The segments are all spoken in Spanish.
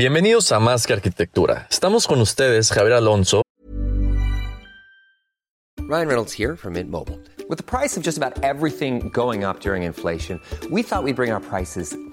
Bienvenidos a Más que Arquitectura. Estamos con ustedes, Javier Alonso. Ryan Reynolds here from Mint Mobile. With the price of just about everything going up during inflation, we thought we'd bring our prices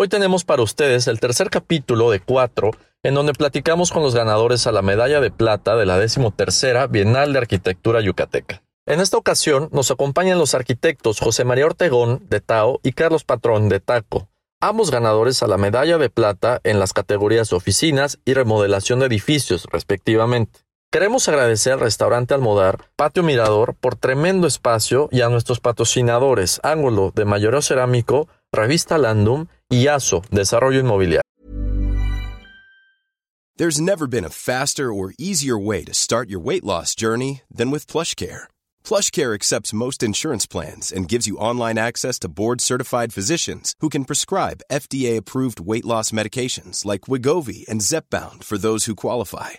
Hoy tenemos para ustedes el tercer capítulo de cuatro, en donde platicamos con los ganadores a la medalla de plata de la decimotercera Bienal de Arquitectura Yucateca. En esta ocasión nos acompañan los arquitectos José María Ortegón, de Tao, y Carlos Patrón, de Taco, ambos ganadores a la medalla de plata en las categorías oficinas y remodelación de edificios, respectivamente. Queremos agradecer al restaurante Almodar, Patio Mirador, por tremendo espacio y a nuestros patrocinadores Ángulo de Mayoreo Cerámico, Revista Landum y ASO, Desarrollo Inmobiliario. There's never been a faster or easier way to start your weight loss journey than with PlushCare. PlushCare accepts most insurance plans and gives you online access to board-certified physicians who can prescribe FDA-approved weight loss medications like Wigovi and Zepbound for those who qualify.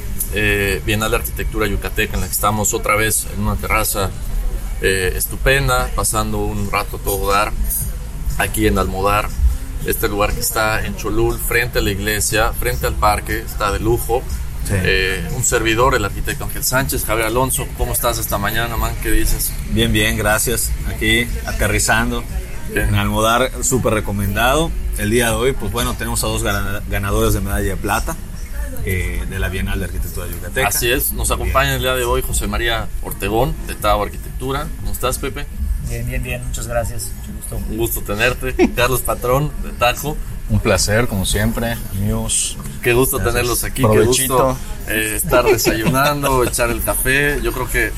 eh, Bienal de Arquitectura Yucateca, en la que estamos otra vez en una terraza eh, estupenda, pasando un rato todo dar, aquí en Almodar, este lugar que está en Cholul, frente a la iglesia, frente al parque, está de lujo. Eh, un servidor, el arquitecto Ángel Sánchez, Javier Alonso, ¿cómo estás esta mañana, man? ¿Qué dices? Bien, bien, gracias. Aquí aterrizando Bien. en Almodar, súper recomendado. El día de hoy, pues bueno, tenemos a dos gana- ganadores de medalla de plata eh, de la Bienal de Arquitectura de Yucateca. Así es, nos acompaña el día de hoy José María Ortegón, de Tao Arquitectura. ¿Cómo estás, Pepe? Bien, bien, bien, muchas gracias. Mucho gusto. Un gusto tenerte. Carlos Patrón, de Taco. Un placer, como siempre, amigos. Qué gusto Gracias. tenerlos aquí, Provechito. qué gusto eh, estar desayunando, echar el café. Yo creo que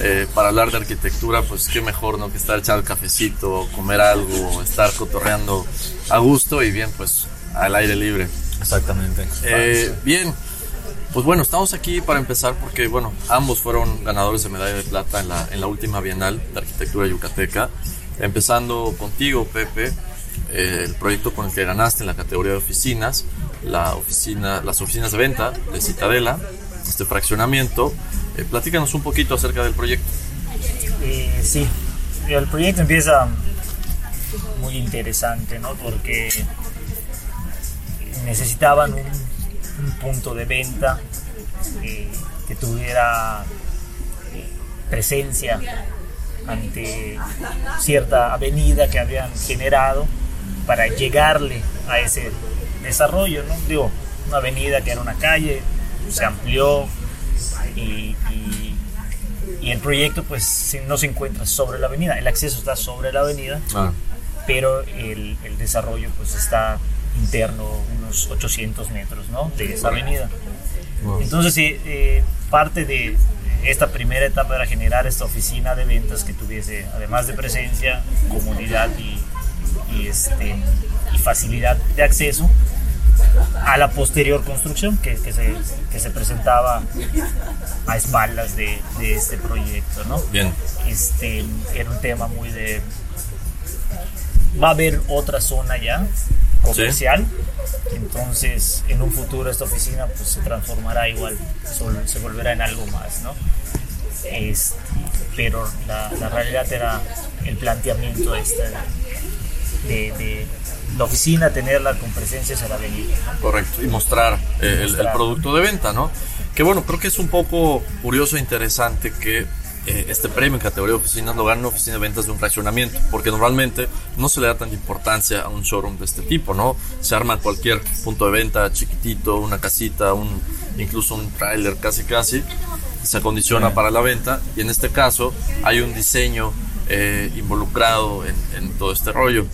eh, para hablar de arquitectura, pues qué mejor no que estar echando el cafecito, comer algo, estar cotorreando a gusto y bien, pues al aire libre. Exactamente. Eh, bien, pues bueno, estamos aquí para empezar porque, bueno, ambos fueron ganadores de medalla de plata en la, en la última Bienal de Arquitectura Yucateca. Empezando contigo, Pepe, eh, el proyecto con el que ganaste en la categoría de oficinas, la oficina, las oficinas de venta de Citadela, este fraccionamiento. Eh, platícanos un poquito acerca del proyecto. Eh, sí, el proyecto empieza muy interesante, ¿no? Porque necesitaban un, un punto de venta eh, que tuviera eh, presencia ante cierta avenida que habían generado para llegarle a ese desarrollo, ¿no? Digo, una avenida que era una calle, se amplió y, y- y el proyecto pues no se encuentra sobre la avenida, el acceso está sobre la avenida, Ah, pero el, el desarrollo pues está interno unos 800 metros ¿no? de esa avenida. Entonces eh, parte de esta primera etapa era generar esta oficina de ventas que tuviese, además de presencia, comodidad y, y, este, y facilidad de acceso a la posterior construcción que, que se, que se presentaba a espaldas de, de este proyecto. ¿no? bien. este, era un tema muy de... Va a haber otra zona ya comercial, entonces en un futuro esta oficina pues se transformará igual, se volverá en algo más, ¿no? Este, pero la, la realidad era el planteamiento este de, de, de la oficina, tenerla con presencia en la avenida. ¿no? Correcto, y mostrar, eh, el- el, mostrar. producto de venta, ¿no? Que bueno, creo que es un poco curioso e interesante que eh, este premio en categoría de oficinas lo gane una oficina de ventas de un fraccionamiento, porque normalmente no se le da tanta importancia a un showroom de este tipo, ¿no? Se arma cualquier punto de venta chiquitito, una casita, un, incluso un trailer casi casi, se acondiciona para la venta y en este caso hay un diseño eh, involucrado en, en todo este rollo.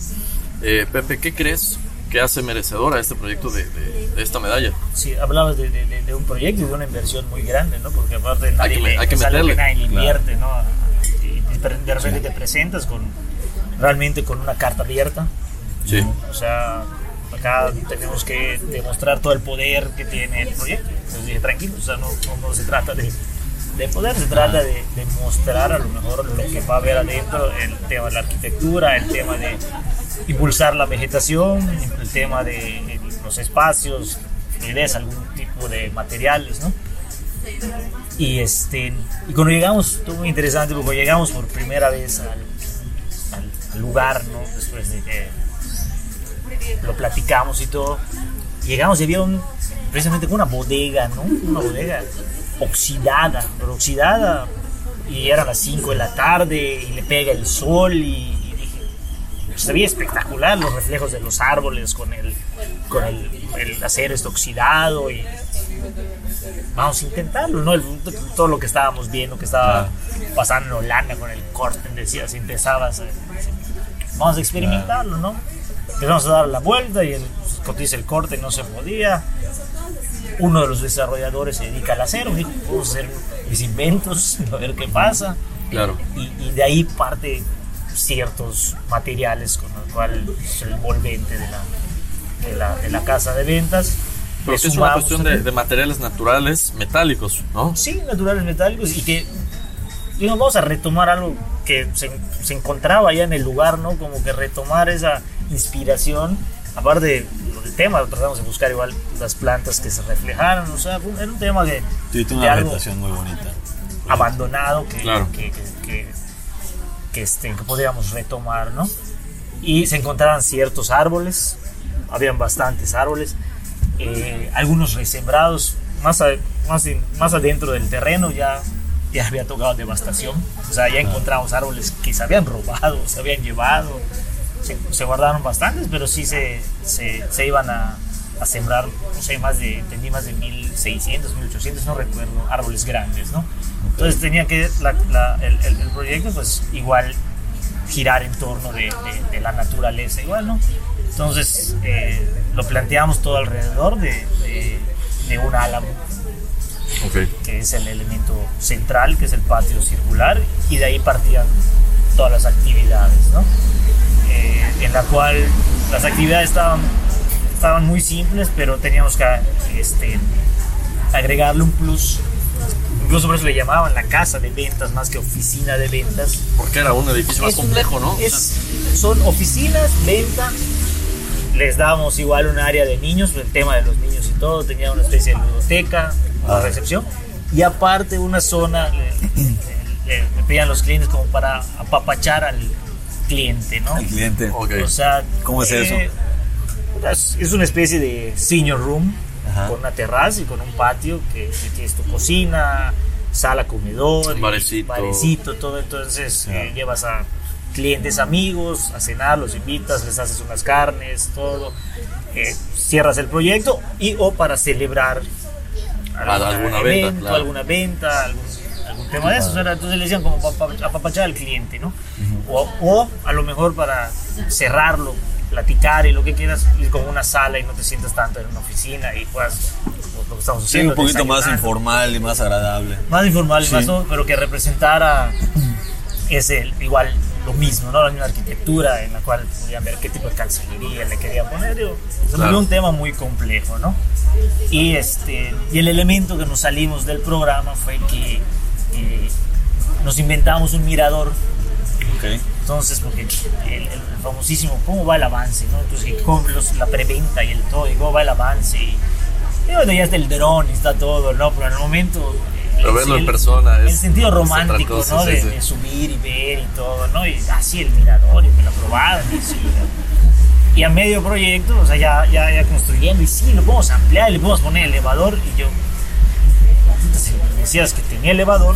Eh, Pepe, ¿qué crees que hace merecedora este proyecto de, de- de esta medalla? Sí, hablabas de, de- un proyecto y de una inversión muy grande, ¿no? Porque aparte nadie, que me- le- hay que meterle. nadie le invierte, ¿no? Y de repente te presentas con realmente con una carta abierta. Sí. O sea, acá tenemos que demostrar todo el poder que tiene el proyecto. Entonces dije, tranquilo, o sea, no, no- no se trata de, de poder, se trata de, de mostrar a lo mejor lo que va a haber adentro, el tema de la arquitectura, el tema de impulsar la vegetación, el tema de los espacios, fluidez, algún tipo de materiales, ¿no? Y, este, y cuando llegamos, estuvo muy interesante porque llegamos por primera vez al, al- lugar, ¿no? Después de que lo platicamos y todo. Llegamos y había un, precisamente una bodega, ¿no? Una bodega oxidada, pero oxidada. Y eran las 5 de la tarde y le pega el sol y, se veía espectacular los reflejos de los árboles con el, con el, el acero este oxidado y vamos a intentarlo, ¿no? El- todo lo que estábamos viendo, que estaba pasando en Holanda con el corte, decía, si empezabas, a- vamos a experimentarlo, ¿no? Empezamos a dar la vuelta y el, cotiza el corte, no se podía. Uno de los desarrolladores se dedica al acero, dijo, a hacer mis inventos, a ver qué pasa. Claro. Y, y de ahí parte ciertos materiales con el cual es el volvente de la, de la, de la casa de ventas. Pero es una cuestión de, de materiales naturales metálicos, ¿no? Sí, naturales metálicos y que digamos, vamos a retomar algo que se, se encontraba allá en el lugar, ¿no? Como que retomar esa inspiración. Aparte del tema, tratamos de buscar igual las plantas que se reflejaran, o sea, era un tema que, Sí, tiene de una vegetación muy bonita. abandonado que, Claro. que, que, que- este, que podíamos retomar, ¿no? Y se encontraban ciertos árboles, habían bastantes árboles, eh, algunos resembrados, más, a- más, más adentro del terreno ya, ya había tocado devastación, o sea, ya encontramos árboles que se habían robado, se habían llevado, se, se guardaron bastantes, pero sí se, se, se iban a, a sembrar, no sé, más de, entendí más de 1600, 1800, no recuerdo, árboles grandes, ¿no? Entonces tenía que, la- la- el, el- el proyecto pues igual girar en torno de, de- de la naturaleza, igual, ¿no? Entonces eh, lo planteamos todo alrededor de, un álamo, Ok. que es el elemento central, que es el patio circular, y de ahí partían todas las actividades, ¿no? Eh, en la cual las actividades estaban, estaban muy simples, pero teníamos que este, agregarle un plus. Incluso por eso le llamaban la casa de ventas más que oficina de ventas. Porque era un edificio más complejo, ¿no? O sea, es- son oficinas, venta. Les damos igual un área de niños, el tema de los niños y todo. Tenía una especie de biblioteca, Ah. una recepción. Y aparte una zona, le, le- le pedían los clientes como para apapachar al cliente, ¿no? El cliente. ok. O sea, ¿Cómo es eso? Es, es una especie de senior room Ajá. con una terraza y con un patio que, que tienes tu cocina, sala, comedor, barecito. barecito, todo. Entonces eh, llevas a clientes amigos a cenar, los invitas, les haces unas carnes, todo. eh, cierras el proyecto y o para celebrar alguna venta, evento, claro. alguna venta, algún, algún tema de eso. O sea, entonces le decían como pa- pa- apapachar al cliente, ¿no? o, o a lo mejor para cerrarlo, platicar y lo que quieras, ir con una sala y no te sientas tanto en una oficina y puedas, lo, lo que estamos Sí, haciendo. un poquito más informal y más agradable. Más informal, Sí. más pero que representara ese, igual lo mismo, ¿no? La misma arquitectura en la cual podían ver qué tipo de cancillería le querían poner. Digo, volvió Claro. un tema muy complejo, ¿no? Y, este, y el elemento que nos salimos del programa fue que eh, nos inventamos un mirador Ok. entonces, porque el, el- el famosísimo, ¿cómo va el avance? ¿no? Entonces, con los- la preventa y el todo, y cómo va el avance. Y, y bueno, ya está el dron y está todo, ¿no? Pero en el momento. Pero el- verlo en el- persona es- El sentido romántico, cosa, ¿no? sí, de, sí. de subir y ver y todo, ¿no? Y así el mirador, y me lo aprobadas. Y, sí, ¿no? y a medio proyecto, o sea, ya, ya, ya construyendo, y sí, lo podemos ampliar, le podemos poner elevador, y yo, si me decías que tenía elevador,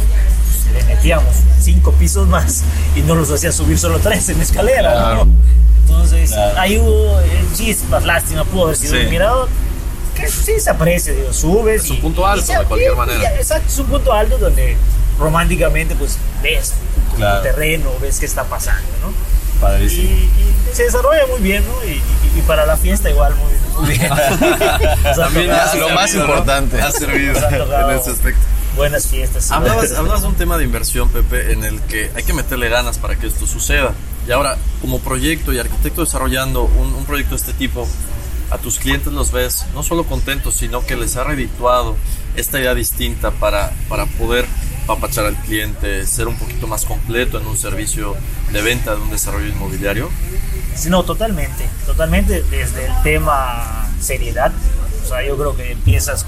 le metíamos cinco pisos más y no los hacía subir solo tres en escalera. Claro. ¿no? Entonces, ahí hubo eh, chispas, lástima, pudo haber sido Sí. un mirador. Que sí se aprecia, digo, subes. Es un y- punto y alto, se- de cualquier y- manera. y- Exacto, es un punto alto donde románticamente pues ves Claro. terreno, ves qué está pasando, ¿no? Y, Padrísimo. y se desarrolla muy bien, ¿no? Y, y- y para la fiesta igual muy, muy bien. También lo más importante. Ha servido en ese aspecto. Buenas fiestas. Hablabas, hablabas de un tema de inversión, Pepe, en el que hay que meterle ganas para que esto suceda. Y ahora, como proyecto y arquitecto desarrollando un, un proyecto de este tipo, a tus clientes los ves no solo contentos, sino que les ha redituado esta idea distinta para, para poder papachar al cliente, ser un poquito más completo en un servicio de venta de un desarrollo inmobiliario. Sí, no, totalmente, totalmente desde el tema seriedad. O sea, yo creo que empiezas,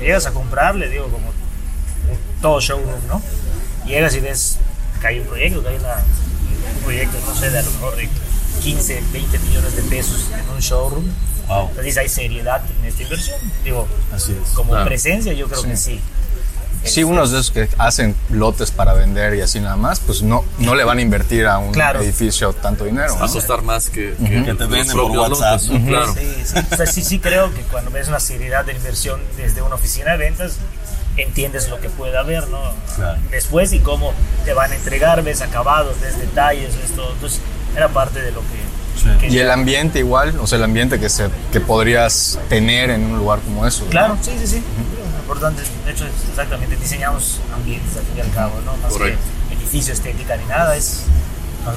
llegas a comprar, le digo como todo showroom, ¿no? Llegas y ves que hay un proyecto, que hay una- un proyecto, no sé, de a lo mejor de 15, 20 millones de pesos en un showroom. Wow. Entonces hay seriedad en esta inversión. Digo, Así es. como Claro. presencia yo creo que sí. Sí, unos de esos que hacen lotes para vender y así nada más, pues no, no le van a invertir a un Claro. edificio tanto dinero. Va a costar más que, que, Que te venden por WhatsApp. lotes, ¿no? Claro. Sí, sí. O sea, sí, sí creo que cuando ves una seriedad de inversión desde una oficina de ventas, entiendes lo que puede haber, ¿no? Claro. Después y cómo te van a entregar, ves acabados, ves detalles, ves todo. Entonces, era parte de lo que... Sí. que- Y el ambiente igual, o sea, el ambiente que, se, que podrías tener en un lugar como eso. ¿no? Claro, sí, sí, sí. Lo importante, de hecho, exactamente, diseñamos ambientes al fin y al cabo, ¿no? Más Correcto. que edificio, estética ni nada, es...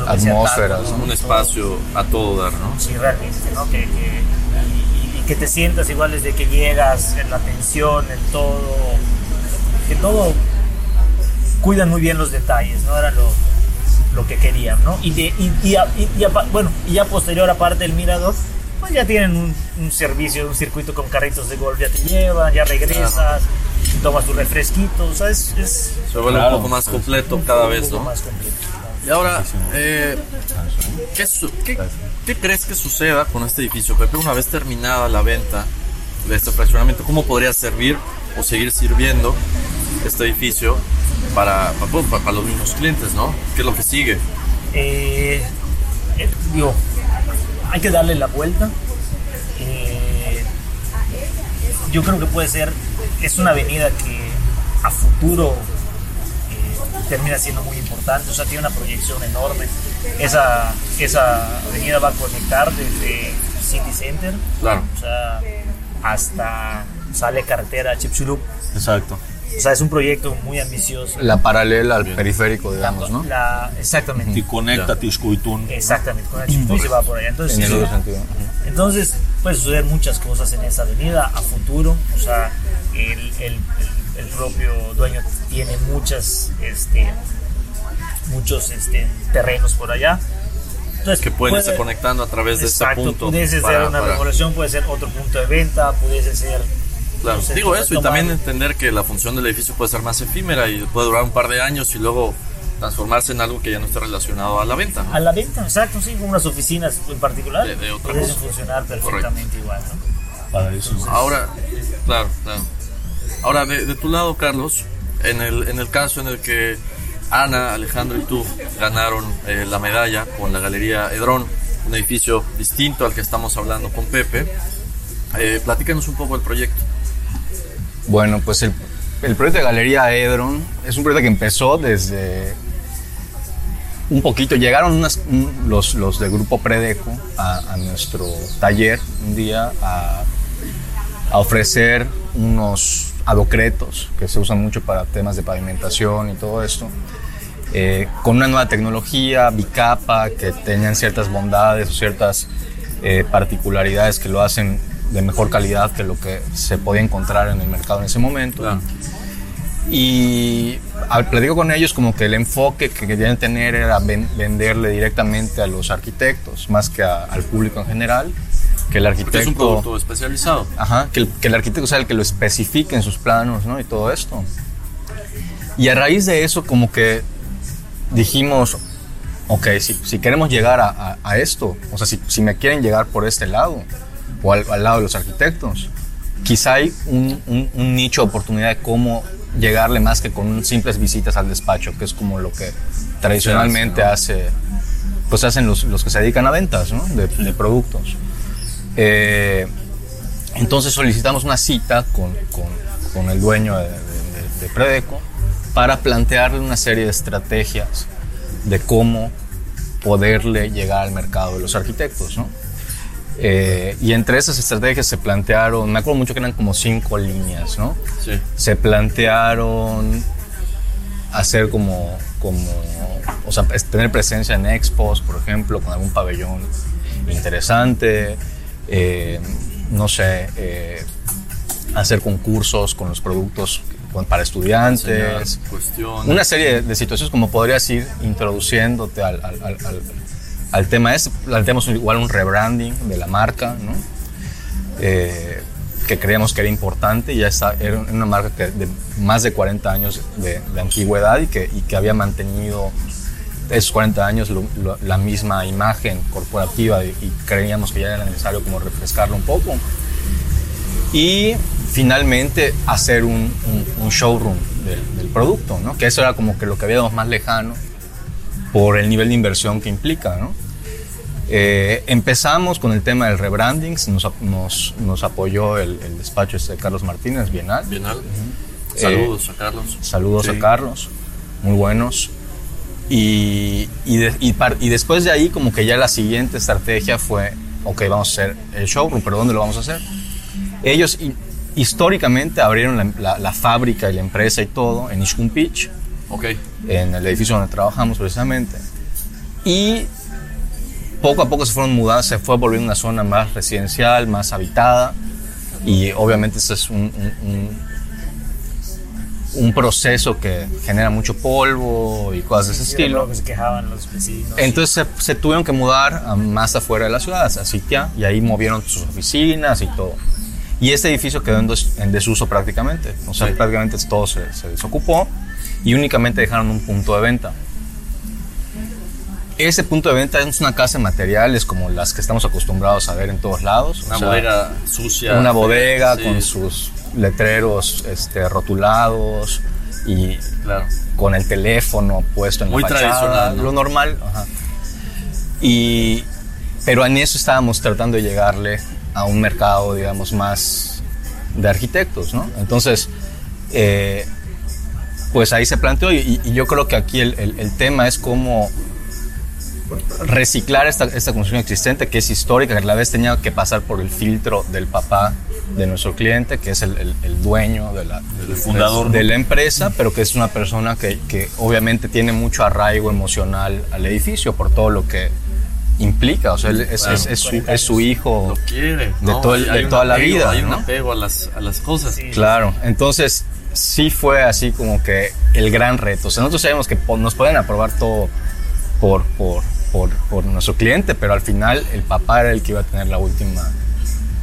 Atmósferas, ¿no? Un espacio a todo dar, ¿no? Sí, realmente, ¿no? Que, que- y, y- y que te sientas igual desde que llegas, en la atención, en todo, que todo cuidan muy bien los detalles, ¿no? Era lo, lo que querían, ¿no? Y, de, y, y a- y- bueno, y ya posterior, aparte del mirador, pues ya tienen un, un servicio, un circuito con carritos de golf, ya te llevan, ya regresas, tomas tu refresquito, o sea, es, es Se vuelve Claro. un poco más completo cada un vez, poco ¿no? más completo. Y ahora, eh, ¿qué, su- qué- qué crees que suceda con este edificio, Pepe, una vez terminada la venta de este fraccionamiento? ¿Cómo podría servir o seguir sirviendo este edificio para, para, pues, para- los mismos clientes, ¿no? ¿Qué es lo que sigue? Eh, eh, digo, hay que darle la vuelta. Eh, yo creo que puede ser, es una avenida que a futuro eh, termina siendo muy importante, o sea, tiene una proyección enorme. Esa, esa avenida va a conectar desde City Center, Claro. o sea, hasta sale carretera a Chipchulup. Exacto. O sea, es un proyecto muy ambicioso. La paralela al periférico, digamos, ¿no? La- exactamente. Y conecta Tishkuitun. Exactamente, con Chipchulup se va por allá. Entonces, En el otro sentido. entonces, puede suceder muchas cosas en esa avenida a futuro. O sea, el, el- el- propio dueño tiene muchas, este, muchos este, terrenos por allá. Entonces, Que pueden puede- irse conectando a través de este Exacto, punto. pudiese ser para- una para- remodelación, puede ser otro punto de venta, pudiese ser. Claro, no sé, digo eso y también entender que la función del edificio puede ser más efímera y puede durar un par de años y luego transformarse en algo que ya no esté relacionado a la venta, ¿no? A la venta, exacto, sí, con unas oficinas en particular, De- de otra cosa. funcionar perfectamente igual, ¿no? Padrísimo. Ahora, claro, claro. Ahora, de, de tu lado, Carlos, en el, en el caso en el que Ana, Alejandro y tú ganaron eh, la medalla con la Galería Edrón, un edificio distinto al que estamos hablando con Pepe, eh, platícanos un poco del proyecto. Bueno, pues el, proyecto de Galería Edron es un proyecto que empezó desde un poquito. Llegaron los, los del grupo Predeco a, nuestro taller un día a, a ofrecer unos adocretos que se usan mucho para temas de pavimentación y todo esto. eh, con una nueva tecnología, bicapa, que tenían ciertas bondades o ciertas eh, particularidades que lo hacen de mejor calidad que lo que se podía encontrar en el mercado en ese momento. Claro. Y al platico con ellos como que el enfoque que querían tener era ven- venderle directamente a los arquitectos, más que a- al público en general. Que el Porque es un arquitecto... producto especializado. Ajá, que el, que el arquitecto sea el que lo especifique en sus planos, ¿no? Y todo esto. Y a raíz de eso, como que dijimos, ok, si, si queremos llegar a, a- a esto, o sea, si, si me quieren llegar por este lado, o al, al lado de los arquitectos, quizá hay un, un- un nicho de oportunidad de cómo llegarle más que con simples visitas al despacho, que es como lo que tradicionalmente hace, pues hacen los, los que se dedican a ventas ¿no? de, de productos. Eh, entonces solicitamos una cita con, con- con el dueño de- de Predeco para plantearle una serie de estrategias de cómo poderle llegar al mercado de los arquitectos. ¿no? Eh, y entre esas estrategias se plantearon, me acuerdo mucho que eran como cinco líneas, ¿no? Sí. se plantearon hacer como, como o sea, tener presencia en expos, por ejemplo, con algún pabellón interesante, eh, no sé, eh, hacer concursos con los productos para estudiantes, una serie de, de situaciones como podrías ir introduciéndote al, al, al- al- al tema este. Planteamos igual un rebranding de la marca, ¿no? Eh, que creíamos que era importante. Ya era una marca que de más de 40 años de, antigüedad y que, había mantenido esos 40 años lo- lo- la misma imagen corporativa y, creíamos que ya era necesario como refrescarlo un poco. Y finalmente hacer un, showroom del, del producto. Que eso era como que lo que veíamos más lejano por el nivel de inversión que implica, ¿no? Eh, empezamos con el tema del rebranding, nos, nos, nos apoyó el, el despacho este de Carlos Martínez, Bienal. Bienal. Eh, Saludos a Carlos. Saludos Sí. a Carlos, muy buenos. Y, y, de- y par- y después de ahí como que ya la siguiente estrategia fue, ok, vamos a hacer el showroom, pero ¿dónde lo vamos a hacer? Ellos hi- históricamente abrieron la, la- la fábrica y la empresa y todo en Ishkumpich, Ok. en el edificio donde trabajamos precisamente. Y poco a poco se fueron mudando, se fue volviendo una zona más residencial, más habitada. Y obviamente este es un, un- un- un proceso que genera mucho polvo y cosas de ese Sí, estilo. se quejaban los vecinos. Entonces se, se tuvieron que mudar a más afuera de la ciudad, a Sitia, y ahí movieron sus oficinas y todo. Y este edificio quedó en, des- en desuso prácticamente. O sea, Sí. prácticamente todo se, se desocupó y únicamente dejaron un punto de venta. Ese punto de venta es una casa de materiales como las que estamos acostumbrados a ver en todos lados. o Una sea, bodega sucia. Una bodega Sí, con sus letreros este, rotulados y Claro. con el teléfono puesto en Muy la fachada, tradicional, ¿no? lo normal. ajá. Y, pero en eso estábamos tratando de llegarle a un mercado, digamos, más de arquitectos, ¿no? Entonces, eh, pues ahí se planteó y, y yo creo que aquí el, el- el tema es cómo reciclar esta, esta construcción existente que es histórica, que a la vez tenía que pasar por el filtro del papá de nuestro cliente, que es el, el- el dueño de la, El fundador, de, ¿no? la empresa, pero que es una persona que, que obviamente tiene mucho arraigo emocional al edificio por todo lo que implica. O sea, él es, Claro. es- es su, es su hijo. Lo quiere. De ¿no? todo de toda la vida, Hay un ¿no? apego a las, a las cosas. Claro, entonces sí fue así como que el gran reto. O sea, nosotros sabemos que nos pueden aprobar todo por, por, por, por nuestro cliente, pero al final el papá era el que iba a tener la última,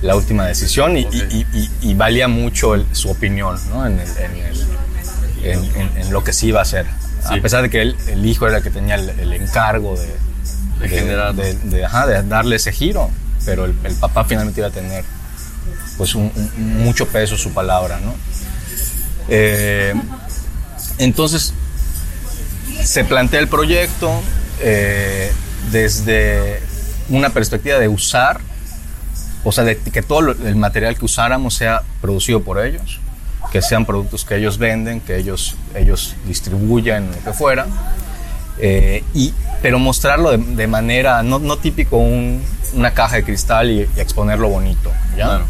la última decisión y, Ok. y- y- y valía mucho el- su opinión ¿no? en, el- en el- en- en- lo que se iba a hacer. Sí. A pesar de que el hijo era el que tenía el, encargo de, De generar. de, de- ajá, de darle ese giro, pero el, el papá finalmente iba a tener pues un, un- mucho peso su palabra, ¿no? Eh, entonces se plantea el proyecto eh, desde una perspectiva de usar, o sea, de que todo el material que usáramos sea producido por ellos, que sean productos que ellos venden, que ellos, ellos distribuyan, lo que fuera, eh, y, pero mostrarlo de, de manera, no, no típico un- una caja de cristal y, y exponerlo bonito, ¿ya? Claro.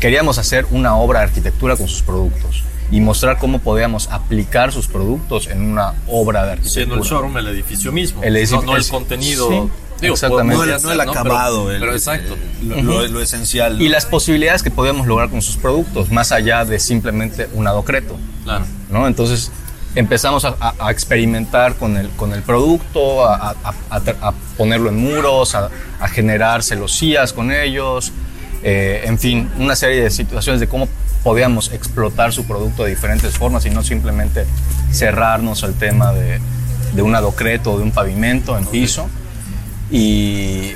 Queríamos hacer una obra de arquitectura con sus productos y mostrar cómo podíamos aplicar sus productos en una obra de arquitectura. Siendo el showroom el edificio mismo. El edificio- no, no el contenido. sí, Digo, exactamente. No el- no ser, el acabado, Pero, el- pero exacto. Lo, lo- lo esencial. Y las posibilidades que podíamos lograr con sus productos, más allá de simplemente un adocreto. Claro. ¿no? Entonces empezamos a, a- a experimentar con el, con el producto, a, a- a- a ponerlo en muros, a, a generar celosías con ellos, eh, en fin, una serie de situaciones de cómo podíamos explotar su producto de diferentes formas y no simplemente cerrarnos al tema de, de un adocreto o de un pavimento en piso. Y,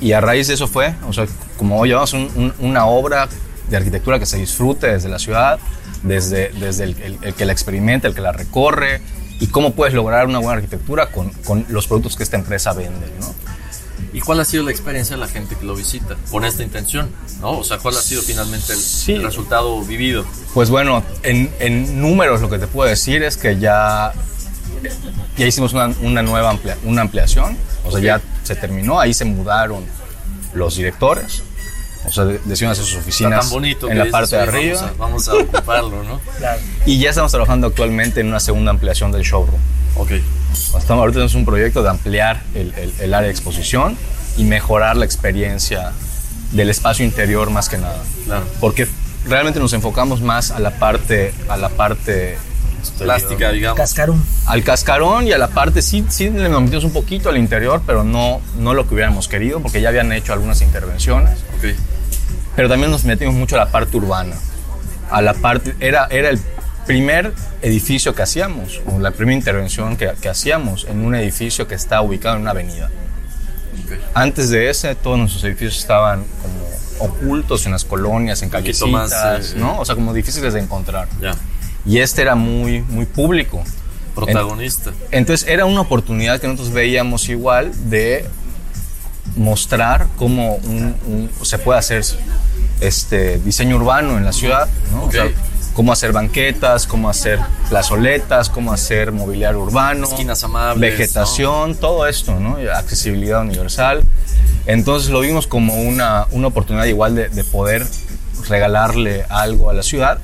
y a raíz de eso fue, o sea, como hoy llevamos un- un- una obra de arquitectura que se disfrute desde la ciudad, desde, desde el, el- el que la experimenta, el que la recorre, y cómo puedes lograr una buena arquitectura con, con los productos que esta empresa vende, ¿no? ¿Y cuál ha sido la experiencia de la gente que lo visita con esta intención? ¿no? O sea, ¿cuál ha sido finalmente el, Sí. el resultado vivido? Pues bueno, en, en números lo que te puedo decir es que ya, ya hicimos una, una nueva amplia- una ampliación, o sea, ya se terminó, ahí se mudaron los directores, o sea, de- decidieron hacer sus oficinas tan bonito en la parte de "Oye, arriba. Vamos a, vamos a ocuparlo, ¿no? Claro. Y ya estamos trabajando actualmente en una segunda ampliación del showroom. Ok. Estamos, ahorita tenemos un proyecto de ampliar el, el- el área de exposición y mejorar la experiencia del espacio interior más que nada. Claro. Porque realmente nos enfocamos más a la parte, a la parte Plástica, digamos. Cascarum. al cascarón y a la parte, sí, sí le metimos un poquito al interior, pero no, no lo que hubiéramos querido, porque ya habían hecho algunas intervenciones. Ok. Pero también nos metimos mucho a la parte urbana. A la parte, era, era el primer edificio que hacíamos, o la primera intervención que, que hacíamos en un edificio que está ubicado en una avenida. Antes de ese, todos nuestros edificios estaban como ocultos en las colonias, en más, callecitas, eh, ¿no? O sea, como difíciles de encontrar. Y este era muy, muy público. Protagonista. Entonces era una oportunidad que nosotros veíamos igual de mostrar cómo un- un- se puede hacer este diseño urbano en la ciudad, ¿no? O sea, Ok. Cómo hacer banquetas, cómo hacer plazoletas, cómo hacer mobiliario urbano, Esquinas amables, vegetación, todo esto, ¿no? Accesibilidad universal. Entonces lo vimos como una, una oportunidad igual de, de poder regalarle algo a la ciudad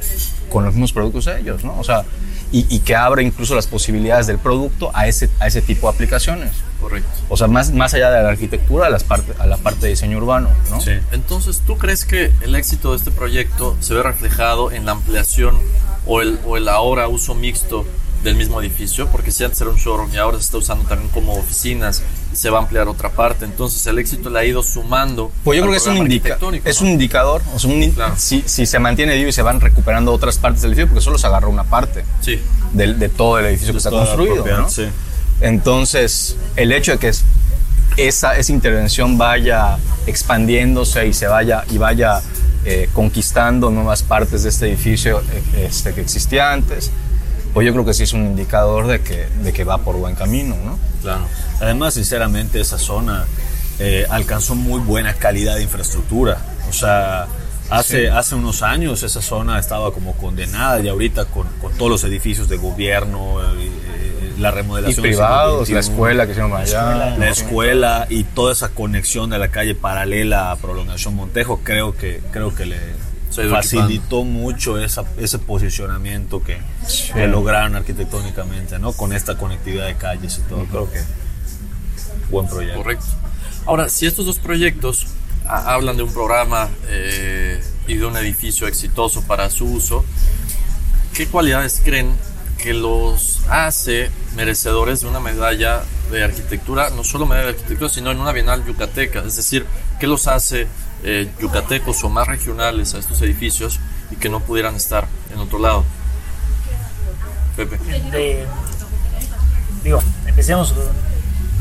con los mismos productos de ellos, ¿no? O sea, y, y que abra incluso las posibilidades del producto a ese, a ese tipo de aplicaciones. Correcto. O sea, más, más allá de la arquitectura, a, las parte, a la parte de diseño urbano, ¿no? Sí. Entonces, ¿tú crees que el éxito de este proyecto se ve reflejado en la ampliación o el, o el ahora uso mixto del mismo edificio? Porque si antes era un showroom y ahora se está usando también como oficinas y se va a ampliar otra parte. Entonces, el éxito le ha ido sumando. Pues yo creo que es un, indica es un indicador, o sea, un Claro. si, si se mantiene vivo y se van recuperando otras partes del edificio, porque solo se agarró una parte Sí, del- de, todo el edificio que está construido. ¿no? sí. Entonces, el hecho de que es- esa, esa intervención vaya expandiéndose y se vaya y vaya eh, conquistando nuevas partes de este edificio eh, este, que existía antes, pues yo creo que sí es un indicador de que, de que va por buen camino, ¿no? claro. Además, sinceramente, esa zona eh, alcanzó muy buena calidad de infraestructura. O sea, hace, hace unos años esa zona estaba como condenada y ahorita con, con todos los edificios de gobierno, eh, eh, la Y remodelación del siglo privados, la escuela que hicieron allá. la escuela y toda esa conexión de la calle paralela a Prolongación Montejo, creo que, creo que le Ido facilitó mucho esa, ese posicionamiento que, que lograron arquitectónicamente, ¿no? Con esta conectividad de calles y todo. Creo que buen proyecto. Correcto. Ahora, si estos dos proyectos ha- hablan de un programa eh, y de un edificio exitoso para su uso, ¿qué cualidades creen que los hace merecedores de una medalla de arquitectura, no solo medalla de arquitectura, sino en una bienal yucateca? Es decir, ¿qué los hace eh, yucatecos o más regionales a estos edificios y que no pudieran estar en otro lado? Pepe. de- digo, empecemos con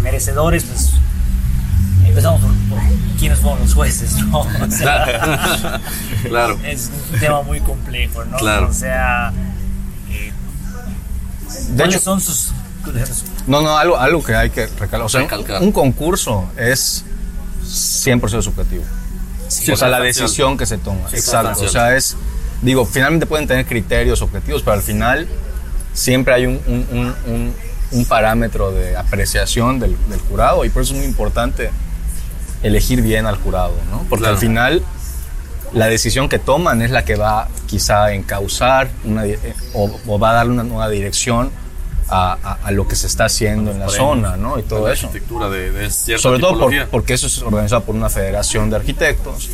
merecedores, pues empezamos por, por quiénes fueron los jueces, ¿no? O sea, Claro. es un tema muy complejo, ¿no? Claro. O sea, eh, De ¿cuáles hecho, son sus... no, no, algo, algo que hay que recalcar. O sea, Recalcar. un concurso es 100% subjetivo. Sí, o sea, la decisión que se toma. Exacto. O sea, es, digo, finalmente pueden tener criterios objetivos, pero al final siempre hay un, un- un- parámetro de apreciación del, del jurado y por eso es muy importante elegir bien al jurado, ¿no? Porque Claro. al final la decisión que toman es la que va quizá a encauzar una eh, o, o va a darle una nueva dirección a, a- a lo que se está haciendo en la zona, ¿no? Y todo la eso. arquitectura de, de cierta Sobre todo por- tipología. porque eso es organizado por una federación de arquitectos,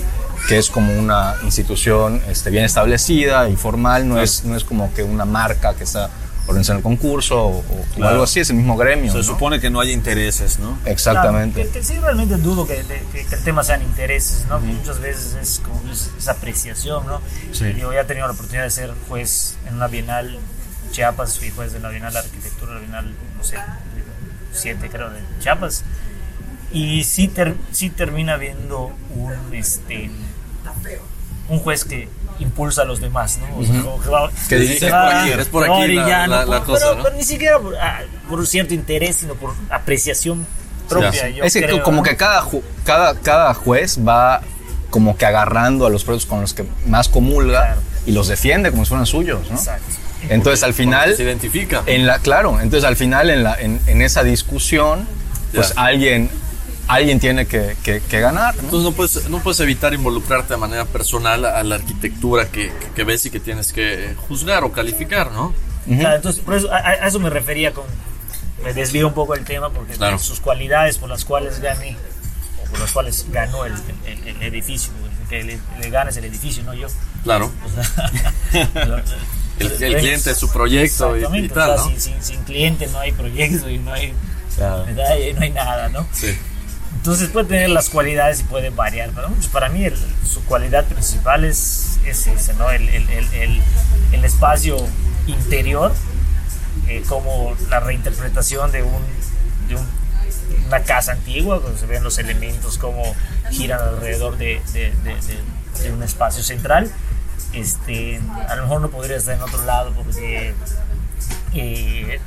que es como una institución este, bien establecida y formal, no, es, no es como que una marca que está organizando el concurso o, o Claro. algo así, es el mismo gremio. Se ¿no? supone que no hay intereses, ¿no? Exactamente. Claro, que- que sí, realmente dudo que, que- que el tema sean intereses, ¿no? Muchas veces es como es- esa apreciación, ¿no? Sí. Yo ya he tenido la oportunidad de ser juez en una bienal Chiapas, fui juez de la Bienal de Arquitectura, la Bienal sé, siete creo de Chiapas. Y sí, ter- sí termina viendo un, este, un juez que impulsa a los demás, ¿no? O sea, como que va- Que dice, es por aquí, va aquí la- orillando, la- la por- cosa, pero, ¿no? pero ni siquiera por, ah, por cierto interés, sino por apreciación propia. yo es que creo, como ¿no? que cada, ju- cada, cada juez va como que agarrando a los proyectos con los que más comulga Claro. y los defiende como si fueran suyos, ¿no? Exacto. Entonces al final, se identifica. en la, claro, entonces al final en, la, en, en esa discusión, pues Ya. alguien, alguien tiene que, que- que ganar, ¿no? Entonces no puedes, no puedes evitar involucrarte de manera personal a la arquitectura que, que- ves y que tienes que juzgar o calificar, ¿no? Claro, entonces, por eso, a, a eso me refería con. Me desvío un poco el tema porque Claro. sus cualidades por las cuales gané, o por las cuales ganó el, el- el edificio, que le, le ganes el edificio, no yo. Claro. O sea, El, el cliente es su proyecto y, y o tal, sea, ¿no? sin, sin- sin cliente no hay proyecto y no hay medalla y no hay nada, ¿no? Sí. Entonces puede tener las cualidades y puede variar. Para, muchos, para mí el- su cualidad principal es, es ese, ¿no? El, el- el- espacio interior, eh, como la reinterpretación de, un, de un- una casa antigua, cuando se ven los elementos como giran alrededor de, de- de- de- de un espacio central. Este, a lo mejor no podría estar en otro lado porque eh,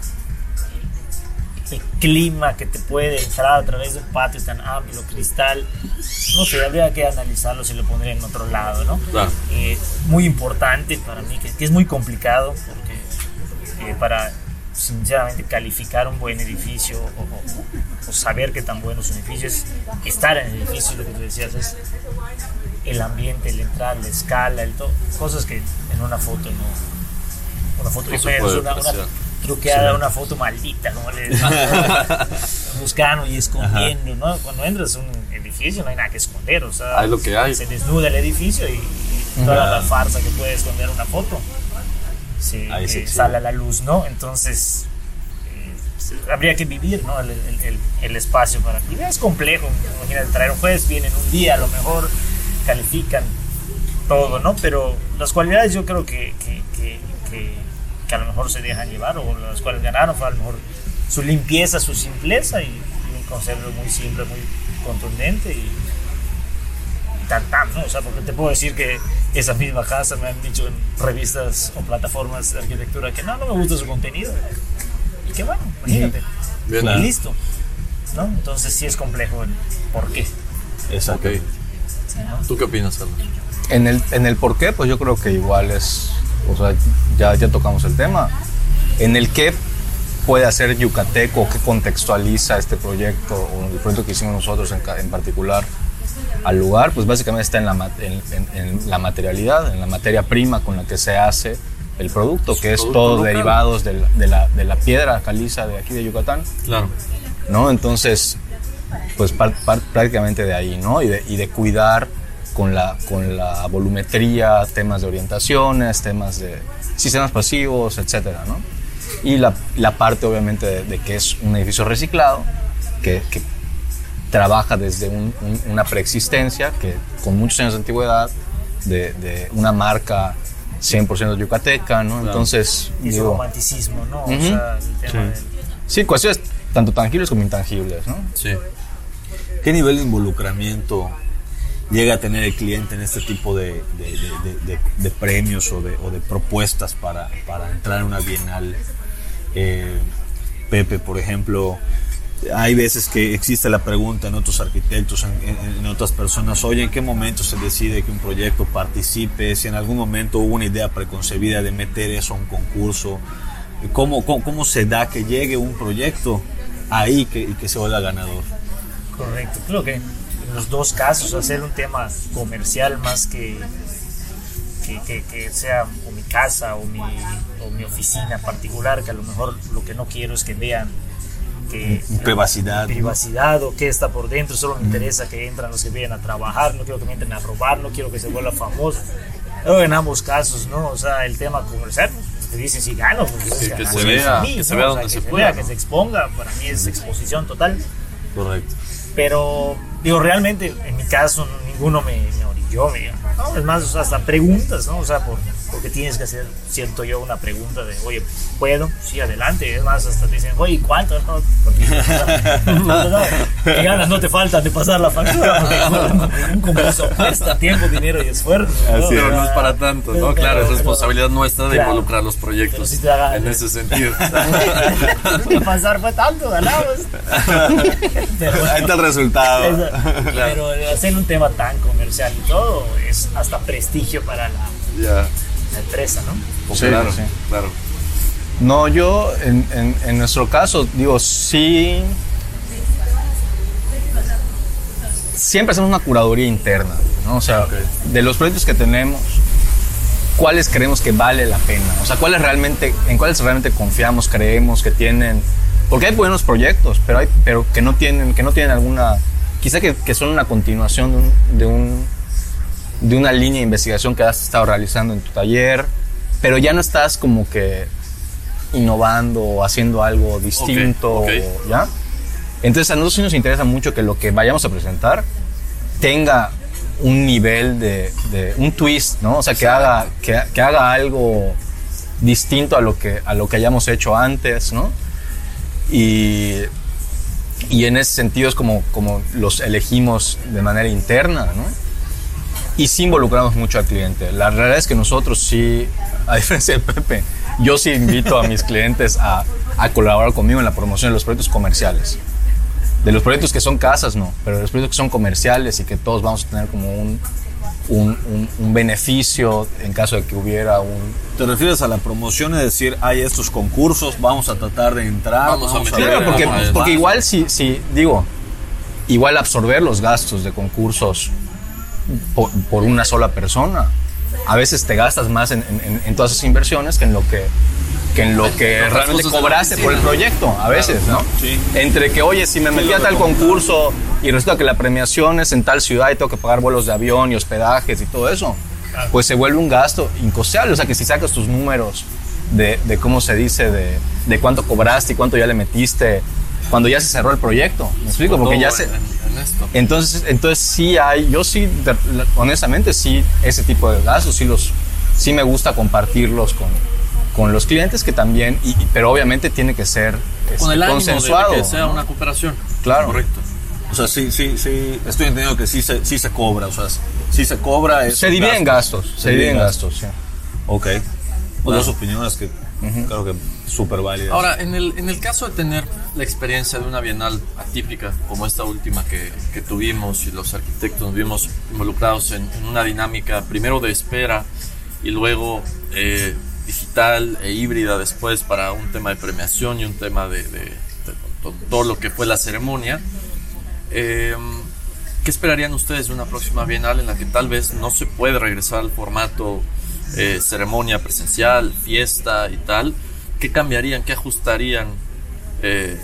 el clima que te puede entrar a través de un patio tan amplio, cristal, no sé, habría que analizarlo si lo pondría en otro lado, ¿no? Claro. Eh, muy importante para mí, que, que es muy complicado, porque eh, para sinceramente calificar un buen edificio o, o- o saber qué tan bueno es un edificio es estar en el edificio, lo que tú decías es el ambiente, el entrar, la escala, el todo, cosas que en una foto no, una foto No puede una, una truqueada, una foto maldita, como le buscando y escondiendo, ¿no? Cuando entras a un edificio no hay nada que esconder, o sea, Hay lo que hay. se desnuda el edificio y, y toda la farsa que puede esconder una foto se, Ahí se sale a la luz, ¿no? Entonces eh, habría que vivir, ¿no? El, el- el- el espacio para y es complejo, imagínate traer un juez, vienen un día, a lo mejor califican todo, ¿no? Pero las cualidades yo creo que, que, que- que- que a lo mejor se dejan llevar o las cuales ganaron fue a lo mejor su limpieza, su simpleza y, y un concepto muy simple, muy contundente y, y tan tan, ¿no? O sea, porque te puedo decir que esa misma casa me han dicho en revistas o plataformas de arquitectura que no, no me gusta su contenido. Y que bueno, imagínate. Bien, y listo. ¿no? Entonces sí es complejo el por qué. Exacto. Ok. ¿Tú qué opinas, Carlos? En el, en el por qué, pues yo creo que igual es, o sea, ya, ya tocamos el tema. En el qué puede hacer Yucateco, qué contextualiza este proyecto, o el proyecto que hicimos nosotros en, en particular al lugar, pues básicamente está en la, en, en- la materialidad, en la materia prima con la que se hace el producto, que es producto todo local. derivados de la, de, la, de la piedra caliza de aquí de Yucatán. Claro. ¿no? Entonces, pues prácticamente de ahí, ¿no? Y de, y de cuidar con la, con la volumetría, temas de orientaciones, temas de sistemas pasivos, etcétera, ¿no? Y la, la parte, obviamente, de, de que es un edificio reciclado, que, que trabaja desde un- un- una preexistencia, que con muchos años de antigüedad, de, de una marca 100% yucateca, ¿no? Entonces, Y ese digo, romanticismo, ¿no? Ujú. O sea, el tema del- sí, cuestiones tanto tangibles como intangibles, ¿no? Sí. ¿Qué nivel de involucramiento llega a tener el cliente en este tipo de, de- de- premios o de, propuestas para, para entrar en una bienal? Eh, Pepe, por ejemplo, hay veces que existe la pregunta en otros arquitectos, en otras personas, oye, ¿en qué momento se decide que un proyecto participe? Si en algún momento hubo una idea preconcebida de meter eso a un concurso, ¿cómo, cómo, cómo se da que llegue un proyecto ahí que, y que se vuelva ganador? Correcto, creo que en los dos casos hacer un tema comercial más que que, que- que sea o mi casa o mi, o mi oficina particular, que a lo mejor lo que no quiero es que vean que Privacidad. ¿no? privacidad o qué está por dentro, solo me interesa que entran los que vienen a trabajar, no quiero que me entren a robar, no quiero que se vuelva famoso. Pero en ambos casos, ¿no? O sea, el tema comercial, pues, te dicen si gano, pues, Sí, o sea, que se vea, mí, que se ¿no? vea O sea, donde que se pueda, vea, ¿no? que se exponga, para mí es exposición total. Correcto. Pero, digo, realmente, en mi caso, ninguno me, orilló, me. Es más, hasta preguntas, ¿no? O sea, por, porque tienes que hacer, siento yo, una pregunta de, oye, ¿puedo? Sí, adelante. Es más, hasta te dicen, oye, ¿cuánto? No, porque, no, no, ¿qué ganas no te faltan de pasar la factura? Porque un concurso cuesta tiempo, dinero y esfuerzo. ¿no? Pero no es para tanto, ¿no? Claro, es pero- responsabilidad nuestra de Claro. involucrar los proyectos si te haga- en ese sentido. pasar fue tanto, ganamos. Pero, Ahí está el resultado. Eso, Pero hacer un tema tan comercial y todo es hasta prestigio para la. Empresa, ¿no? Sí, claro, sí. claro. No, yo en, en- en nuestro caso, digo, sí. Siempre hacemos una curaduría interna, ¿no? O sea, de los proyectos que tenemos, ¿cuáles creemos que vale la pena? O sea, ¿cuáles realmente, en cuáles realmente confiamos, creemos que tienen. Porque hay buenos proyectos, pero, hay, pero que, no tienen, que no tienen alguna. Quizá que, que son una continuación de un, de un de una línea de investigación que has estado realizando en tu taller, pero ya no estás como que innovando o haciendo algo distinto. ¿ya? Entonces a nosotros sí nos interesa mucho que lo que vayamos a presentar tenga un nivel de, de- un twist, ¿no? O sea, que haga, que, que haga algo distinto a lo que, a lo que hayamos hecho antes, ¿no? Y, y en ese sentido es como, como los elegimos de manera interna, ¿no? Y sí involucramos mucho al cliente. La realidad es que nosotros sí, a diferencia de Pepe, yo sí invito a mis clientes a, a colaborar conmigo en la promoción de los proyectos comerciales. De los proyectos que son casas, no, pero de los proyectos que son comerciales y que todos vamos a tener como un, un, un- un beneficio en caso de que hubiera un... ¿Te refieres a la promoción? Es decir, hay estos concursos, vamos a tratar de entrar. Vamos a meter- Claro, porque, Vamos a- porque igual si, si, digo, igual absorber los gastos de concursos por, por una sola persona, a veces te gastas más en, en- en todas esas inversiones que en lo que que en lo que realmente cobraste por el proyecto, a veces, ¿no? Sí. Entre que, oye, si me metí a tal concurso y resulta que la premiación es en tal ciudad y tengo que pagar vuelos de avión y hospedajes y todo eso, pues se vuelve un gasto incosteable. O sea, que si sacas tus números de, de cómo se dice, de, de cuánto cobraste y cuánto ya le metiste, cuando ya se cerró el proyecto, ¿me explico? Porque ya se... en, en esto. Entonces, entonces sí hay, yo sí, honestamente sí, ese tipo de gastos sí los, sí me gusta compartirlos con, con los clientes que también, y, pero obviamente tiene que ser este, Con el ánimo de consensuado. que sea ¿no? una cooperación. Claro. Correcto. O sea, sí, sí, sí. Estoy entendiendo que sí se, sí se cobra. O sea, sí se cobra. Se un divide en gasto. gastos, se divide en gastos, sí. Ok. Pues dos opiniones que creo que súper válidas. Ahora, en el, en el caso de tener la experiencia de una bienal atípica como esta última que, que tuvimos y los arquitectos nos vimos involucrados en, en una dinámica primero de espera y luego eh, digital e híbrida después para un tema de premiación y un tema de, de- de to- todo lo que fue la ceremonia. Eh, ¿Qué esperarían ustedes de una próxima bienal en la que tal vez no se puede regresar al formato eh, ceremonia presencial, fiesta y tal? ¿Qué cambiarían? ¿Qué ajustarían? Eh,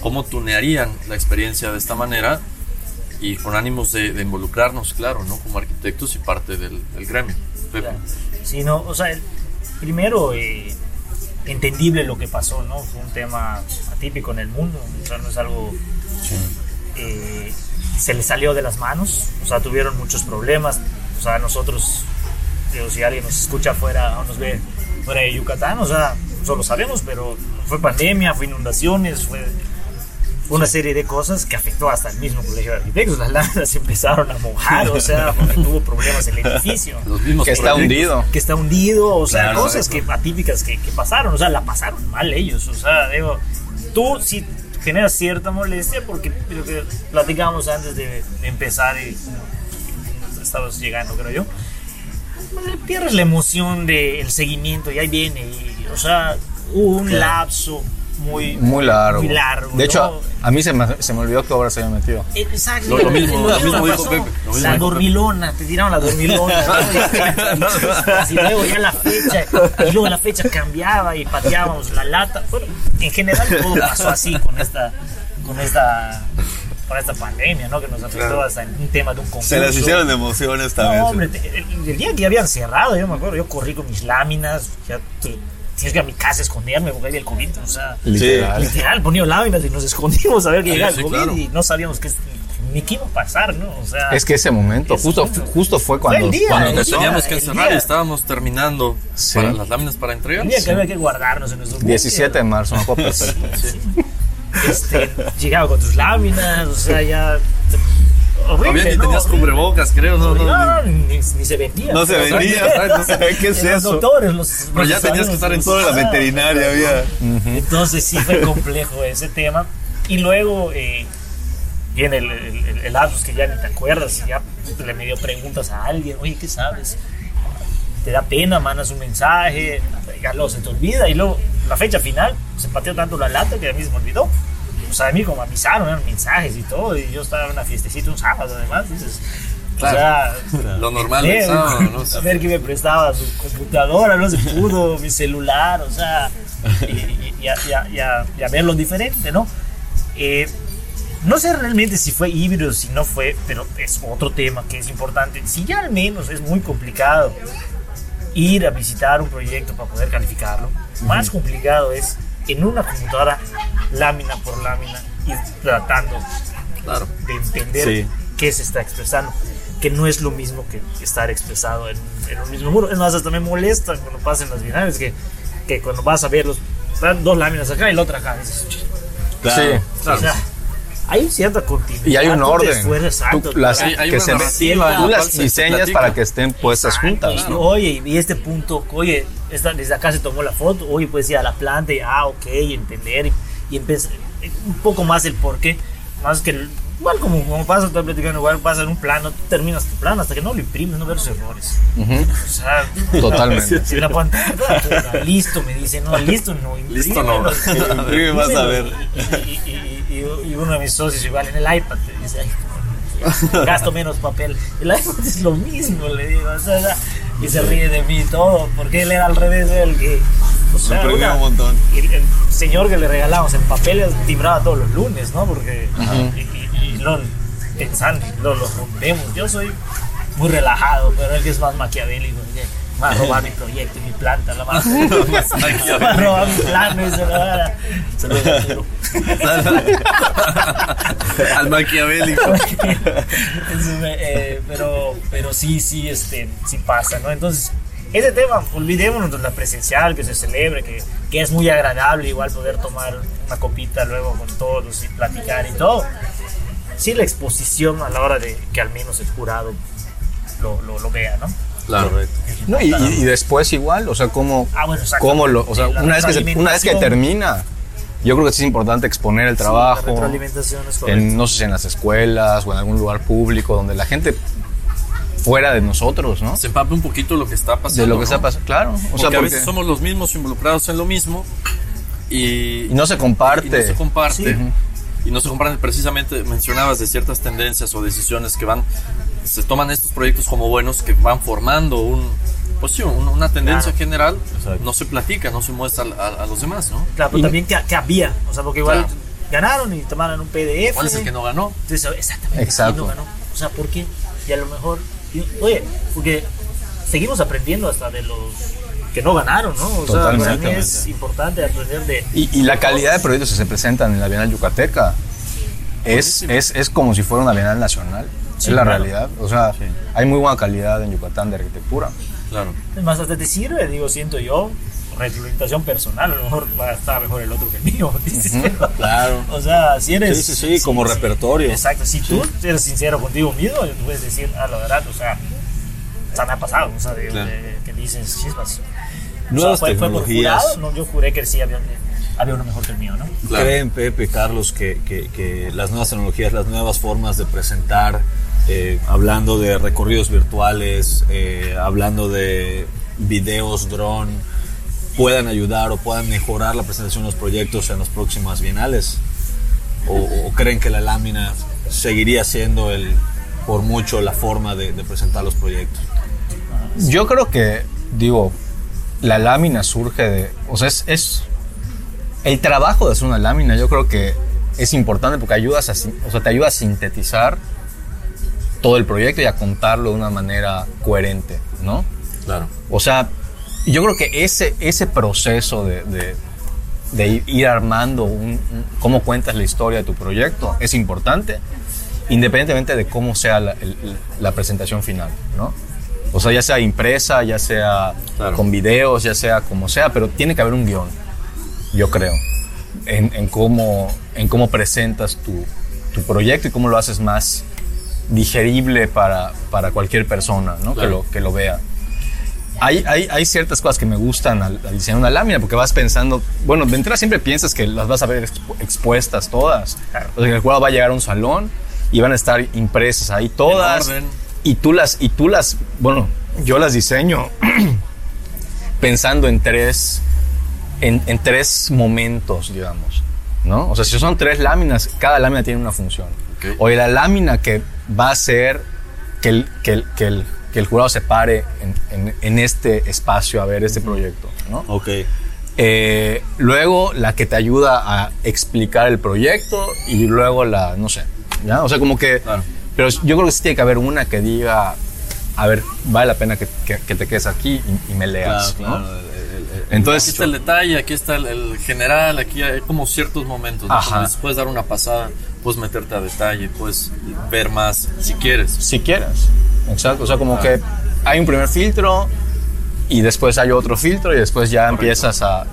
¿Cómo tunearían la experiencia de esta manera? Y con ánimos de, de involucrarnos, claro, ¿no? Como arquitectos y parte del, del gremio. Pepe. Sí, no, o sea, el- primero, eh, entendible lo que pasó, ¿no? Fue un tema atípico en el mundo, o sea, no es algo... eh, se les salió de las manos, o sea, tuvieron muchos problemas, o sea, nosotros, digo, si alguien nos escucha fuera o nos ve fuera de Yucatán, o sea, solo sabemos, pero fue pandemia, fue inundaciones, fue una serie de cosas que afectó hasta el mismo colegio de arquitectos. Las láminas se empezaron a mojar, o sea, porque tuvo problemas el edificio Los mismos Que está hundido. que está hundido, o sea, Claro, cosas que atípicas que, que pasaron, o sea, la pasaron mal ellos, o sea, digo, tú sí generas cierta molestia porque lo que platicábamos antes de, de empezar y estabas llegando, creo yo, pues, pierdes la emoción del seguimiento y ahí viene, y, o sea, hubo un lapso muy, Muy largo. muy largo, De hecho, ¿no? a, a mí se me, se me olvidó que ahora se había metido. Exacto. Lo- lo mismo, lo mismo dijo. Pepe, lo mismo La dijo dormilona, te tiraron la dormilona. ¿no? y luego ya la fecha, y luego la fecha cambiaba y pateábamos la lata. Bueno, en general todo pasó así con esta, con esta, con esta pandemia, ¿no? Que nos afectó hasta en un tema de un concurso. Se les hicieron de emociones también. No, hombre, el, el día que ya habían cerrado, yo me acuerdo, yo corrí con mis láminas, ya tienes que ir a mi casa a esconderme porque había el COVID, o sea, Literal. literal, ponía láminas y nos escondimos a ver que Sí, llegaba sí, el COVID claro. y no sabíamos qué, ni qué iba a pasar, ¿no? O sea, Es que ese momento, Ese justo, momento. justo fue cuando, el día, cuando Nos día. teníamos que día. y estábamos terminando Sí. para las láminas para entregar. el día que había que guardarnos en nuestro 17 de marzo, acuerdo perfecto. Este, llegaba con tus láminas, o sea, ya. Horrible, ni ¿no? tenías cubrebocas, creo. No, No, ni, ni se vendía. No se vendía, no ¿qué es los eso? doctores, los, Pero los ya tenías que estar en Toda la veterinaria había. Entonces sí fue complejo ese tema. Y luego eh, viene el, el, el- el lapsus que ya ni te acuerdas y ya le medio preguntas a alguien, oye, ¿qué sabes? Te da pena, mandas un mensaje, ya luego se te olvida y luego la fecha final se pateó tanto la lata que a mí se me olvidó. O sea, a mí como avisaron, eran mensajes y todo, y yo estaba en una fiestecita un sábado además, dices, Claro. o sea, Lo normal eh, sábado, ¿no? A ver que me prestaba su computadora, no se pudo, mi celular, o sea, y, y- y a, y a- y a- y a verlo diferente, ¿no? Eh, no sé realmente si fue híbrido, si no fue, pero es otro tema que es importante. Si ya al menos es muy complicado ir a visitar un proyecto para poder calificarlo, más complicado es en una computadora, lámina por lámina, ir tratando claro. de entender Sí. qué se está expresando, que no es lo mismo que estar expresado en, en un mismo muro. Es más, hasta me molesta cuando pasan las bienales que, que cuando vas a verlos, dan dos láminas acá y la otra acá. dices, Claro. Sí. o sea, hay cierta continuidad. Y hay un tú orden. esfuerzas Tú las- hay que se en tú la las se diseñas platica. para que estén puestas juntas. Y, ¿no? Oye, y este punto, oye, esta, desde acá se tomó la foto, oye, pues ir a la planta y, ah, ok, entender y, y empezar un poco más el porqué, más que, igual como, como pasa, estoy platicando, igual pasa en un plano, tú terminas tu plano hasta que no lo imprimes, no ves los errores. O sea, Totalmente. Si la pantalla, ponga, listo, me dice, no, listo, no, Listo, no. Imprime, vas a ver. Y, y- y- y- y uno de mis socios igual en el iPad te dice, "Ay, gasto menos papel. El iPad es lo mismo, le digo. o sea, y se ríe de mí y todo, porque él era al revés de él. Que, o sea, una- un montón. El, el señor que le regalamos el papel timbraba todos los lunes, ¿no? Porque. Y, y, y lo pensando, y lo, rompemos. Yo soy muy relajado, pero él que es más maquiavélico. que Va a robar mi proyecto y mi planta, la va a, robar mi plano y se lo va a. Tiro. Al maquiavélico. Eh, pero, pero sí, sí, este, sí pasa, ¿no? Entonces, ese tema, olvidémonos de la presencial, que se celebre, que, que es muy agradable igual poder tomar una copita luego con todos y platicar y todo. Sí, la exposición a la hora de que al menos el jurado lo, lo, lo vea, ¿no? Claro. No, y, después igual, o sea, cómo, Ah, bueno, exacto. cómo lo, o sea, la una vez, que se- una vez que termina, yo creo que sí es importante exponer el trabajo, en, no sé si en las escuelas o en algún lugar público donde la gente fuera de nosotros, ¿no? Se empape un poquito lo que está pasando. De lo que ¿no? está pasando, claro. O Porque sea, a veces somos los mismos involucrados en lo mismo y, y no se comparte. y no se comparte. Sí. Y no se comparten precisamente, mencionabas de ciertas tendencias o decisiones que van, se toman estos proyectos como buenos que van formando un, pues sí, un- una tendencia Claro. general, Exacto. no se platica, no se muestra a, a- a los demás, ¿no? Claro, pero también que, que había, o sea, porque igual Claro. ganaron y tomaron un PDF. ¿Cuál es el que no ganó? Entonces, exactamente. Exacto. ¿quién no ganó? O sea, ¿por qué? Y a lo mejor. y- oye, porque seguimos aprendiendo hasta de los que no ganaron, ¿no? O sea, para mí Totalmente. es importante aprender de. Y, y la calidad de proyectos que se presentan en la Bienal Yucateca es, es, es como si fuera una Bienal nacional. Sí, es la claro. realidad. O sea, hay muy buena calidad en Yucatán de arquitectura. Claro. Es más, hasta te sirve, digo, siento yo, retroalimentación personal. A lo mejor va a estar mejor el otro que el mío. dices, pero, Claro. O sea, si eres. Sí, sí, sí, como repertorio. Exacto, si tú eres sincero contigo mismo, tú puedes decir, ah, la verdad, o sea, o sea, me ha pasado, o sea, de, Claro. de- dices, chispas. Nuevas o sea, fue, fue por tecnologías. jurado, no, yo juré que sí había, había uno mejor que el mío, ¿no? Claro. ¿Creen, Pepe, Carlos, que, que- que las nuevas tecnologías, las nuevas formas de presentar, eh, hablando de recorridos virtuales, eh, hablando de videos, dron, puedan ayudar o puedan mejorar la presentación de los proyectos en las próximas bienales? ¿O, o creen que la lámina seguiría siendo el, por mucho la forma de, de presentar los proyectos? Yo creo que, digo, la lámina surge de. O sea, es, es- El trabajo de hacer una lámina, yo creo que es importante porque ayudas a, o sea, te ayuda a sintetizar todo el proyecto y a contarlo de una manera coherente, ¿no? Claro. O sea, yo creo que ese, ese proceso de, de- de ir- ir armando un, un- cómo cuentas la historia de tu proyecto es importante. independientemente de cómo sea la, el- la presentación final, ¿no? O sea, ya sea impresa, ya sea Claro. con videos, ya sea como sea, pero tiene que haber un guion, yo creo, en, en cómo, en cómo presentas tu, tu proyecto y cómo lo haces más digerible para, para cualquier persona ¿no? que, Claro. lo, que lo vea. Hay, hay, hay ciertas cosas que me gustan al, al diseñar una lámina porque vas pensando, bueno, de entrada siempre piensas que las vas a ver expu- expuestas todas. O sea, que el cuadro va a llegar a un salón y van a estar impresas ahí todas. orden. Y tú las, y tú las, bueno, yo las diseño pensando en tres, en, en tres momentos, digamos. ¿no? O sea, si son tres láminas, cada lámina tiene una función. Ok. O la lámina que va a hacer que el, que el, que el, que el jurado se pare en, en- en este espacio a ver este proyecto. ¿no? Ok. Eh, luego la que te ayuda a explicar el proyecto y luego la, no sé, ¿ya? O sea, como que... Claro. Pero yo creo que sí tiene que haber una que diga, a ver, vale la pena que, que- que te quedes aquí y, y me leas, Claro, ¿no? claro. el- Aquí Entonces, está el detalle, aquí está el, el general, aquí hay como ciertos momentos. ¿no? Ajá. Dices, Puedes dar una pasada, puedes meterte a detalle, puedes ver más si quieres. si quieres. Exacto, o sea, como que hay un primer filtro y después hay otro filtro y después ya empiezas a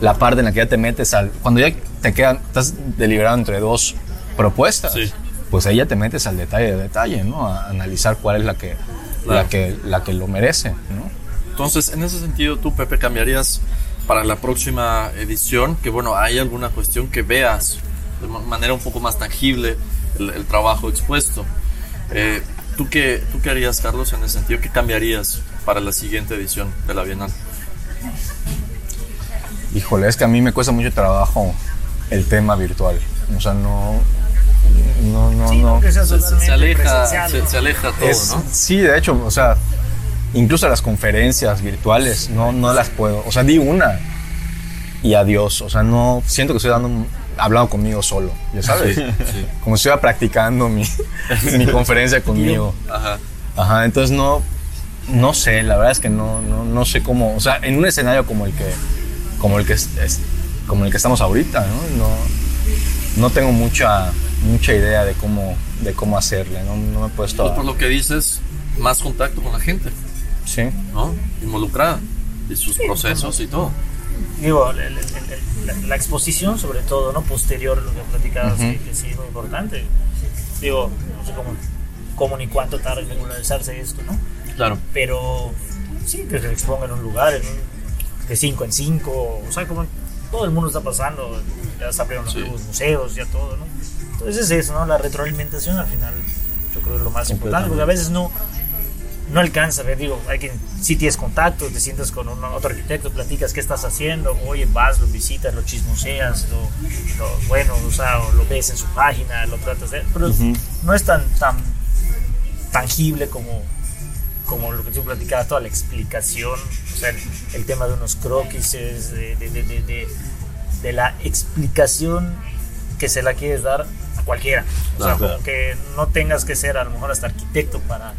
la parte en la que ya te metes al cuando ya te quedan estás deliberando entre dos propuestas. Sí. Pues ahí ya te metes al detalle de detalle, ¿no? A analizar cuál es la que Claro. la que la que lo merece, ¿no? Entonces, en ese sentido, tú, Pepe, cambiarías para la próxima edición, que bueno, hay alguna cuestión que veas de ma- manera un poco más tangible el, el trabajo expuesto. Eh, ¿tú, qué, ¿Tú qué harías, Carlos, en ese sentido? ¿Qué cambiarías para la siguiente edición de la Bienal? Híjole, es que a mí me cuesta mucho trabajo el tema virtual. O sea, no no no Sí, no. Se, se- aleja, se, ¿no? se aleja todo, Es- ¿no? Sí, de hecho, o sea, incluso las conferencias virtuales no, no las puedo. O sea, di una y adiós. O sea, no siento que estoy dando, un- hablando conmigo solo, ya sabes. Como si estuviera practicando mi, mi conferencia conmigo. Ajá. Ajá, entonces no, no sé, la verdad es que no, no, no sé cómo, o sea, en un escenario como el que, como el que, es- es- como el que estamos ahorita, ¿no? No, no tengo mucha, mucha idea de cómo, de cómo hacerle, no, no me he puesto Pues a- por lo que dices, más contacto con la gente, Sí. ¿no? Involucrada. Y sus procesos y todo. digo, el- el- el- la, la exposición sobre todo, ¿no? Posterior, lo que platicabas, que, que sí es muy importante. Digo, no sé cómo, cómo ni cuánto tarda en regularizarse esto, ¿no? Claro. Pero sí, que se exponga en un lugar, en un- de 5 en 5, o sea, como todo el mundo está pasando, ya se abrieron los Sí. nuevos museos, ya todo, ¿no? Entonces es eso, ¿no? La retroalimentación al final, yo creo que es lo más importante, porque a veces no, no alcanza, digo, hay que, si tienes contacto, te sientas con un, otro arquitecto, platicas qué estás haciendo, oye, vas, lo visitas, lo chismoseas, lo, lo- bueno, o sea, o lo ves en su página, lo tratas de... Pero no es tan, tan tangible como, como lo que tú platicabas, toda la explicación, o sea, el, el tema de unos croquis, de, de, de, de, la explicación que se la quieres dar cualquiera. O sea, Claro. como que no tengas que ser a lo mejor hasta arquitecto para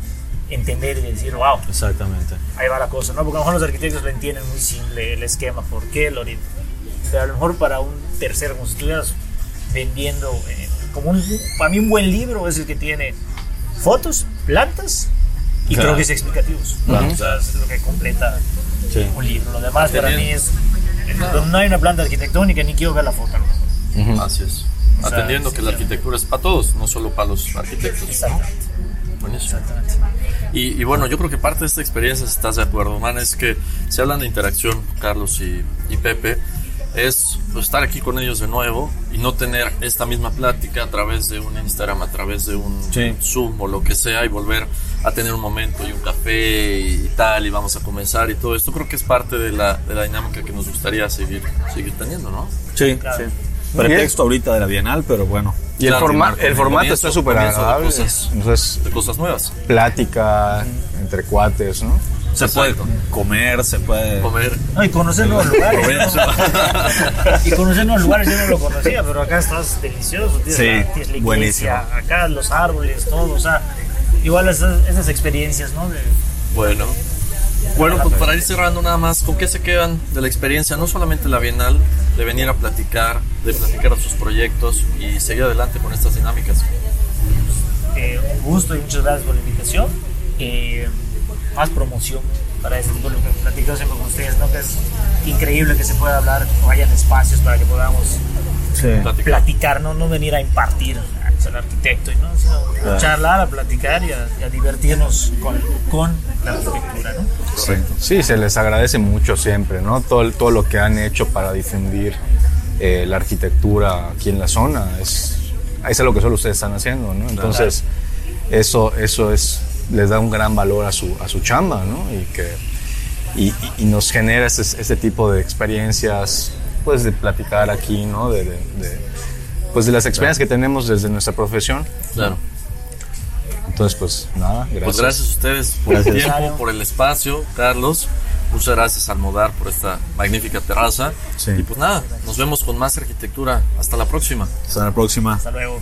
entender y decir, wow, Exactamente. ahí va la cosa, ¿no? Porque a lo mejor los arquitectos lo entienden muy simple, el esquema, por qué, lo pero a lo mejor para un tercero, como si estuvieras vendiendo, eh, como un, para mí un buen libro es el que tiene fotos, plantas y Claro. croquis explicativos. Claro. O sea, es lo que completa Sí. un libro. Lo demás para mí es, no hay una planta arquitectónica ni quiero ver la foto. ¿no? Así es. O sea, Atendiendo sí, que la arquitectura es para todos, no solo para los arquitectos. Exactamente. Buenísimo. Exactamente. Y, y bueno, yo creo que parte de esta experiencia, si estás de acuerdo, man, es que se hablan de interacción, Carlos y, y Pepe, es pues, estar aquí con ellos de nuevo y no tener esta misma plática a través de un Instagram, a través de un Sí. Zoom o lo que sea y volver a tener un momento y un café y, tal y vamos a comenzar y todo esto. Creo que es parte de la, de la dinámica que nos gustaría seguir, seguir teniendo, ¿no? Sí, Claro. sí. Pretexto ahorita de la Bienal, pero bueno. Y el, forma- Marco, el formato comienzo- está súper de agradable. cosas. Entonces, De cosas nuevas. plática entre cuates, ¿no? Se puede comer, se puede. Comer. No, y conocer nuevos lugares. y conocer nuevos lugares yo no lo conocía, pero acá estás delicioso. Tienes, Sí, la, tienes la buenísimo. acá los árboles, todo. O sea, igual esas, esas experiencias, ¿no? De, Bueno. Bueno, pues para ir cerrando nada más, ¿con qué se quedan de la experiencia? No solamente la Bienal, de venir a platicar, de platicar de sus proyectos y seguir adelante con estas dinámicas. eh, un gusto y muchas gracias por la invitación. Eh, más promoción para este tipo de lo que platico siempre con ustedes, ¿no? Que es increíble que se pueda hablar o hayan espacios para que podamos platicar, ¿no? no venir a impartir al arquitecto, ¿no? sino a charlar, a platicar y a, y a divertirnos con, con, la arquitectura. ¿no? Sí. sí, se les agradece mucho siempre, ¿no? Todo, todo lo que han hecho para difundir eh, la arquitectura aquí en la zona. Es, es lo que solo ustedes están haciendo, ¿no? Entonces, eso, eso es, les da un gran valor a su, a su chamba, ¿no? Y que y, y nos genera este, este, tipo de experiencias, pues de platicar aquí, ¿no? De, de, de pues de las experiencias claro. que tenemos desde nuestra profesión. Claro. Entonces, pues nada, gracias. Pues gracias a ustedes por gracias. el tiempo, por el espacio, Carlos. Muchas gracias Almodar por esta magnífica terraza. Sí. Y pues nada, nos vemos con más arquitectura. Hasta la próxima. Hasta la próxima. Hasta luego.